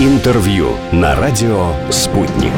Интервью на радио «Спутник».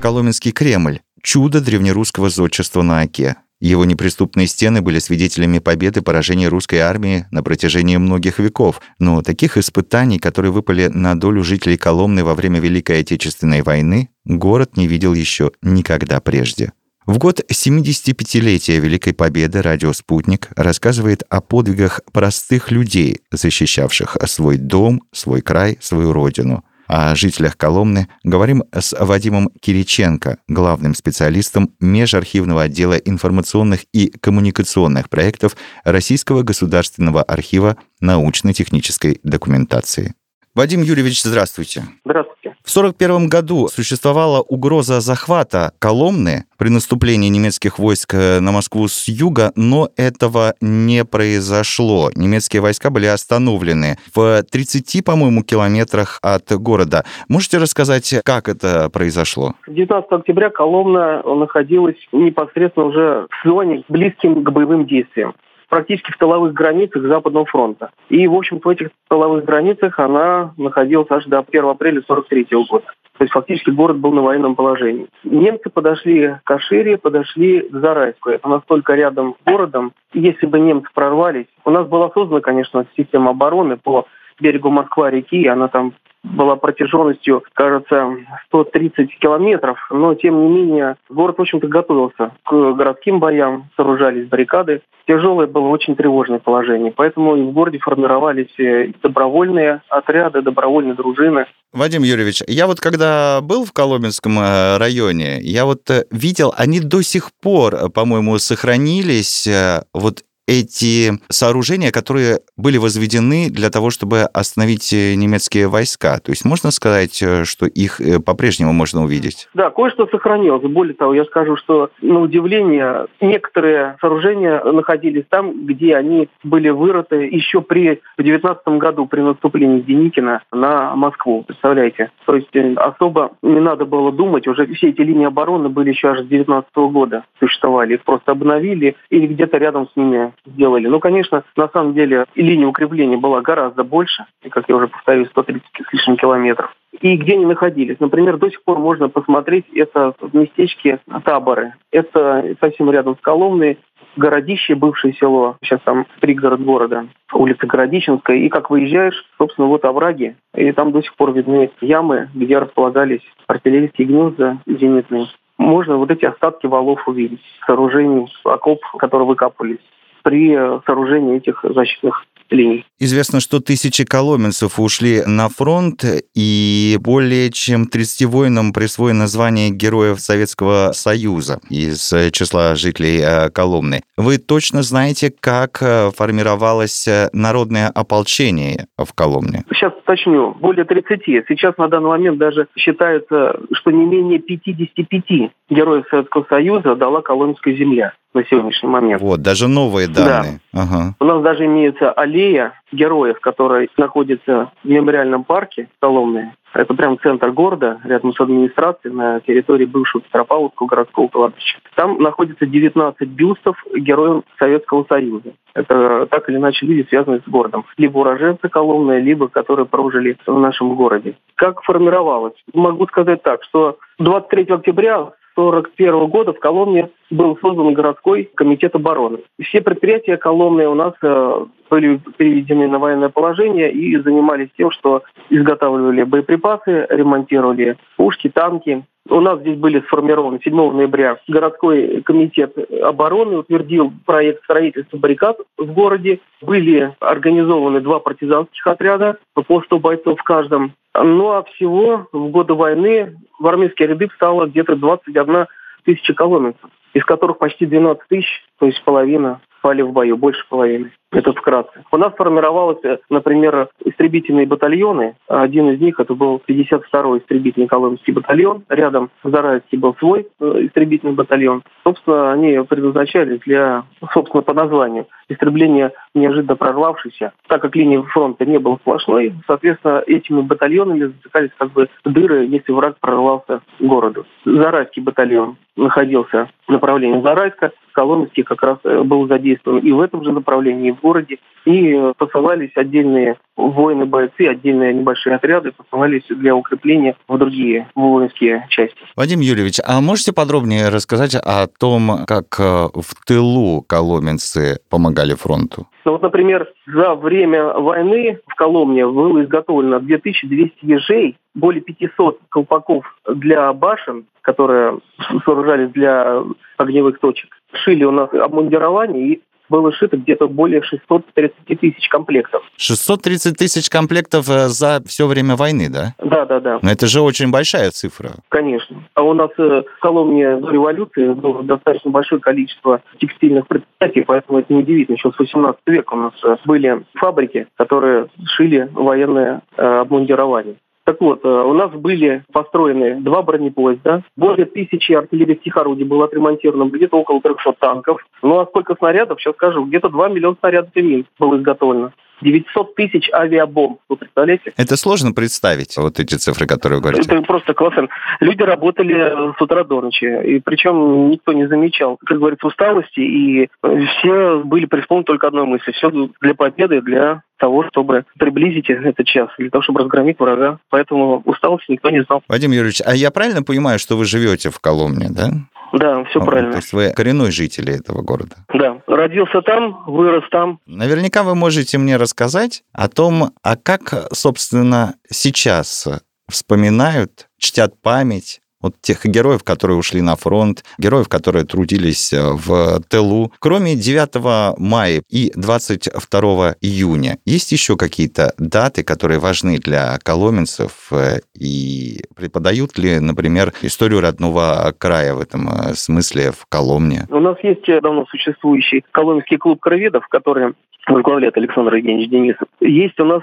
Коломенский Кремль – чудо древнерусского зодчества на Оке. Его неприступные стены были свидетелями победы поражения русской армии на протяжении многих веков, но таких испытаний, которые выпали на долю жителей Коломны во время Великой Отечественной войны, город не видел еще никогда прежде. В год 75-летия Великой Победы радио «Спутник» рассказывает о подвигах простых людей, защищавших свой дом, свой край, свою родину – о жителях Коломны говорим с Вадимом Кириченко, главным специалистом межархивного отдела информационных и коммуникационных проектов Российского государственного архива научно-технической документации. Вадим Юрьевич, здравствуйте. Здравствуйте. В 1941 году существовала угроза захвата Коломны при наступлении немецких войск э, на Москву с юга, но этого не произошло. Немецкие войска были остановлены в 30, по-моему, километрах от города. Можете рассказать, как это произошло? 19 октября Коломна находилась непосредственно уже в зоне, близким к боевым действиям практически в тыловых границах Западного фронта. И, в общем-то, в этих тыловых границах она находилась аж до 1 апреля 43 года. То есть фактически город был на военном положении. Немцы подошли к Кашире, подошли к Зарайску. Это настолько рядом с городом. Если бы немцы прорвались, у нас была создана, конечно, система обороны по берегу Москва-реки, она там была протяженностью, кажется, 130 километров, но тем не менее город, в общем-то, готовился к городским боям, сооружались баррикады. Тяжелое было очень тревожное положение, поэтому и в городе формировались э, добровольные отряды, добровольные дружины. Вадим Юрьевич, я вот когда был в Коломенском э, районе, я вот э, видел, они до сих пор, по-моему, сохранились. Вот эти сооружения, которые были возведены для того, чтобы остановить э, немецкие войска. То есть можно сказать, э, что их э, по-прежнему можно увидеть? Да, кое-что сохранилось. Более того, я скажу, что на удивление некоторые сооружения находились там, где они были вырыты еще при в 19 году при наступлении Деникина на Москву. Представляете? То есть особо не надо было думать, уже все эти линии обороны были еще аж с 19 года существовали. Их просто обновили или где-то рядом с ними сделали. Ну, конечно, на самом деле линия укрепления была гораздо больше, и, как я уже повторюсь, 130 с лишним километров. И где они находились? Например, до сих пор можно посмотреть это в местечке Таборы. Это совсем рядом с Коломной, городище, бывшее село, сейчас там пригород города, улица Городищенская, и как выезжаешь, собственно, вот овраги, и там до сих пор видны ямы, где располагались артиллерийские гнезда зенитные. Можно вот эти остатки валов увидеть, сооружений, окоп, которые выкапывались при сооружении этих защитных линий. Известно, что тысячи коломенцев ушли на фронт, и более чем 30 воинам присвоено звание Героев Советского Союза из числа жителей э, Коломны. Вы точно знаете, как э, формировалось э, народное ополчение в Коломне? Сейчас уточню. Более 30. Сейчас на данный момент даже считается, что не менее 55 Героев Советского Союза дала Коломенская земля на сегодняшний момент. Вот, даже новые данные. Да. Ага. У нас даже имеется аллея героев, которая находится в мемориальном парке Коломны. Это прям центр города, рядом с администрацией, на территории бывшего Петропавловского городского кладбища. Там находится 19 бюстов героев Советского Союза. Это так или иначе люди, связанные с городом. Либо уроженцы Коломны, либо которые прожили в нашем городе. Как формировалось? Могу сказать так, что 23 октября 1941 года в Коломне был создан городской комитет обороны. Все предприятия Коломны у нас э, были переведены на военное положение и занимались тем, что изготавливали боеприпасы, ремонтировали пушки, танки. У нас здесь были сформированы 7 ноября городской комитет обороны, утвердил проект строительства баррикад в городе. Были организованы два партизанских отряда по 100 бойцов в каждом. Ну а всего в годы войны в армейские ряды встало где-то 21 тысяча коломенцев, из которых почти 12 тысяч, то есть половина, пали в бою, больше половины. Это вкратце. У нас формировалось, например, истребительные батальоны. Один из них это был 52-й истребительный коломенский батальон. Рядом в Зарайске был свой э, истребительный батальон. Собственно, они предназначались для, собственно, по названию, истребления неожиданно прорвавшейся. Так как линия фронта не была сплошной, соответственно, этими батальонами затыкались как бы дыры, если враг прорвался к городу. Зарайский батальон находился в направлении Зарайска. Коломенский как раз э, был задействован и в этом же направлении, в городе, и посылались отдельные воины-бойцы, отдельные небольшие отряды посылались для укрепления в другие воинские части. Вадим Юрьевич, а можете подробнее рассказать о том, как э, в тылу коломенцы помогали фронту? Ну вот, например, за время войны в Коломне было изготовлено 2200 ежей, более 500 колпаков для башен, которые сооружались для огневых точек. Шили у нас обмундирование и было шито где-то более 630 тысяч комплектов. 630 тысяч комплектов э, за все время войны, да? Да, да, да. Но это же очень большая цифра. Конечно. А у нас э, в Коломне до революции было достаточно большое количество текстильных предприятий, поэтому это неудивительно. Еще с 18 века у нас э, были фабрики, которые шили военное обмундирование. Так вот, у нас были построены два бронепоезда, более тысячи артиллерийских орудий было отремонтировано, где-то около 300 танков. Ну а сколько снарядов, сейчас скажу, где-то 2 миллиона снарядов и мин было изготовлено. 900 тысяч авиабомб. Вы представляете? Это сложно представить, вот эти цифры, которые вы говорите. Это просто колоссально. Люди работали с утра до ночи, и причем никто не замечал, как говорится, усталости, и все были преисполнены только одной мысли. Все для победы, для того, чтобы приблизить этот час, для того, чтобы разгромить врага. Поэтому усталости никто не знал. Вадим Юрьевич, а я правильно понимаю, что вы живете в Коломне, да? Да, все правильно. То есть вы коренной житель этого города? Да, родился там, вырос там. Наверняка вы можете мне рассказать о том, а как, собственно, сейчас вспоминают, чтят память вот тех героев, которые ушли на фронт, героев, которые трудились э, в тылу. Кроме 9 мая и 22 июня, есть еще какие-то даты, которые важны для коломенцев э, и преподают ли, например, историю родного края в этом э, смысле в Коломне? У нас есть давно существующий коломенский клуб кроведов, который возглавляет Александр Евгеньевич Денисов. Есть у нас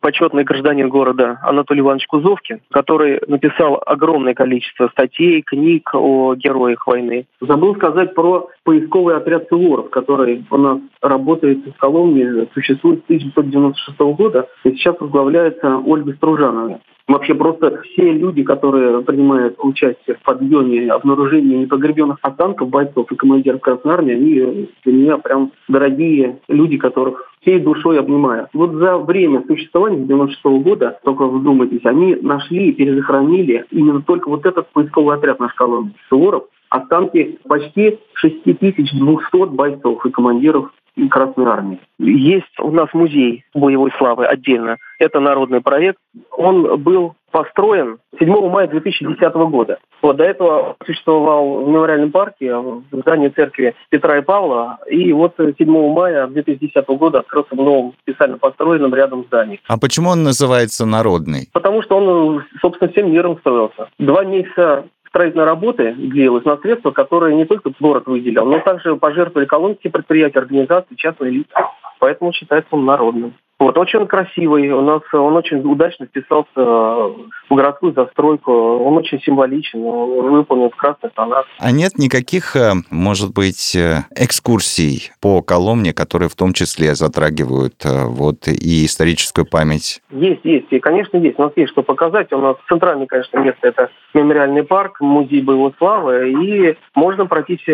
почетный гражданин города Анатолий Иванович Кузовкин, который написал огромное количество статей, книг о героях войны. Забыл сказать про поисковый отряд Суворов, который у нас работает в Коломне, существует с 1996 года, и сейчас возглавляется Ольга Стружанова. Вообще просто все люди, которые принимают участие в подъеме, обнаружении непогребенных останков бойцов и командиров Красной Армии, они для меня прям дорогие люди, которых всей душой обнимаю. Вот за время существования 96 -го года, только вдумайтесь, они нашли и перезахоронили именно только вот этот поисковый отряд наш колонны Суворов, останки почти 6200 бойцов и командиров Красной Армии. Есть у нас музей боевой славы отдельно. Это народный проект. Он был построен 7 мая 2010 года. Вот, до этого существовал в мемориальном парке в здании церкви Петра и Павла. И вот 7 мая 2010 года открылся в новом специально построенном рядом здании. А почему он называется народный? Потому что он, собственно, всем миром строился. Два месяца строительной работы длилось на средства, которые не только город выделил, но также пожертвовали колонские предприятия, организации, частные лица. Поэтому считается он народным. Вот, очень красивый, у нас он очень удачно вписался в городскую застройку, он очень символичен, он выполнен в красных тонах. А нет никаких, э, может быть, э, экскурсий по Коломне, которые в том числе затрагивают э, вот и историческую память? Есть, есть, и, конечно, есть. У нас есть что показать. У нас центральное, конечно, место – это мемориальный парк, музей боевой славы, и можно пройтись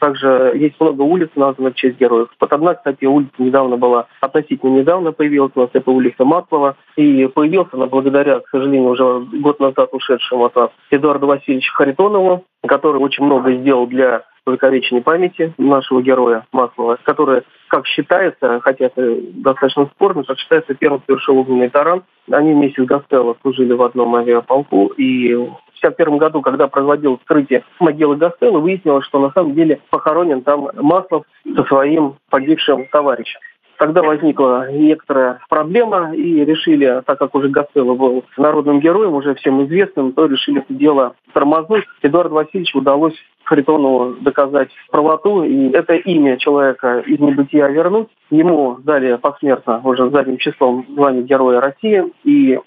также, есть много улиц, названных в честь героев. Вот одна, кстати, улица недавно была, относительно недавно, появилась у нас, это улица Маслова. И появился она благодаря, к сожалению, уже год назад ушедшему от нас Эдуарду Васильевичу Харитонову, который очень много сделал для увековечения памяти нашего героя Маслова, который, как считается, хотя это достаточно спорно, как считается, первым совершил огненный таран. Они вместе с Гастелло служили в одном авиаполку, и в 1951 году, когда производил вскрытие могилы Гастелло, выяснилось, что на самом деле похоронен там Маслов со своим погибшим товарищем. Тогда возникла некоторая проблема и решили, так как уже Гастелло был народным героем, уже всем известным, то решили это дело тормознуть. Эдуарду Васильевичу удалось Харитонову доказать правоту, и это имя человека из небытия вернуть. Ему дали посмертно уже задним числом звание Героя России, и,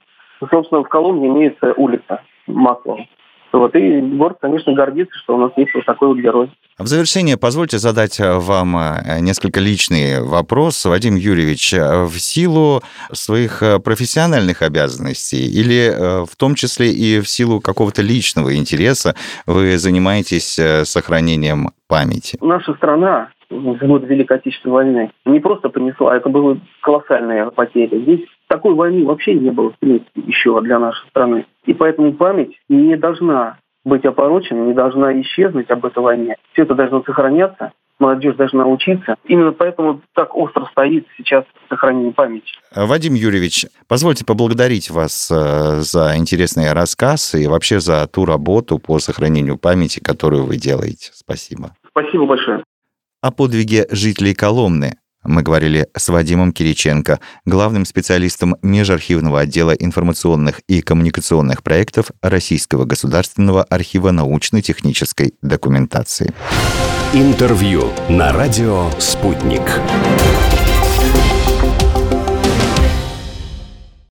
собственно, в Коломне имеется улица Маслова. Вот, и город, конечно, гордится, что у нас есть вот такой вот герой. В завершение позвольте задать э, вам э, несколько личный вопрос, Вадим Юрьевич. Э, в силу своих профессиональных обязанностей или в том числе и в силу какого-то личного интереса вы занимаетесь сохранением памяти? Наша страна в год Великой Отечественной войны не просто понесла, это было колоссальная потеря. Здесь такой войны вообще не было, в принципе, еще для нашей страны. И поэтому память не должна быть опорочена, не должна исчезнуть об этой войне. Все это должно сохраняться, молодежь должна учиться. Именно поэтому так остро стоит сейчас сохранение памяти. Вадим Юрьевич, позвольте поблагодарить вас э, за интересный рассказ и вообще за ту работу по сохранению памяти, которую вы делаете. Спасибо. Спасибо большое. О подвиге жителей Коломны мы говорили с Вадимом Кириченко, главным специалистом Межархивного отдела информационных и коммуникационных проектов Российского государственного архива научно-технической документации. Интервью на радио «Спутник».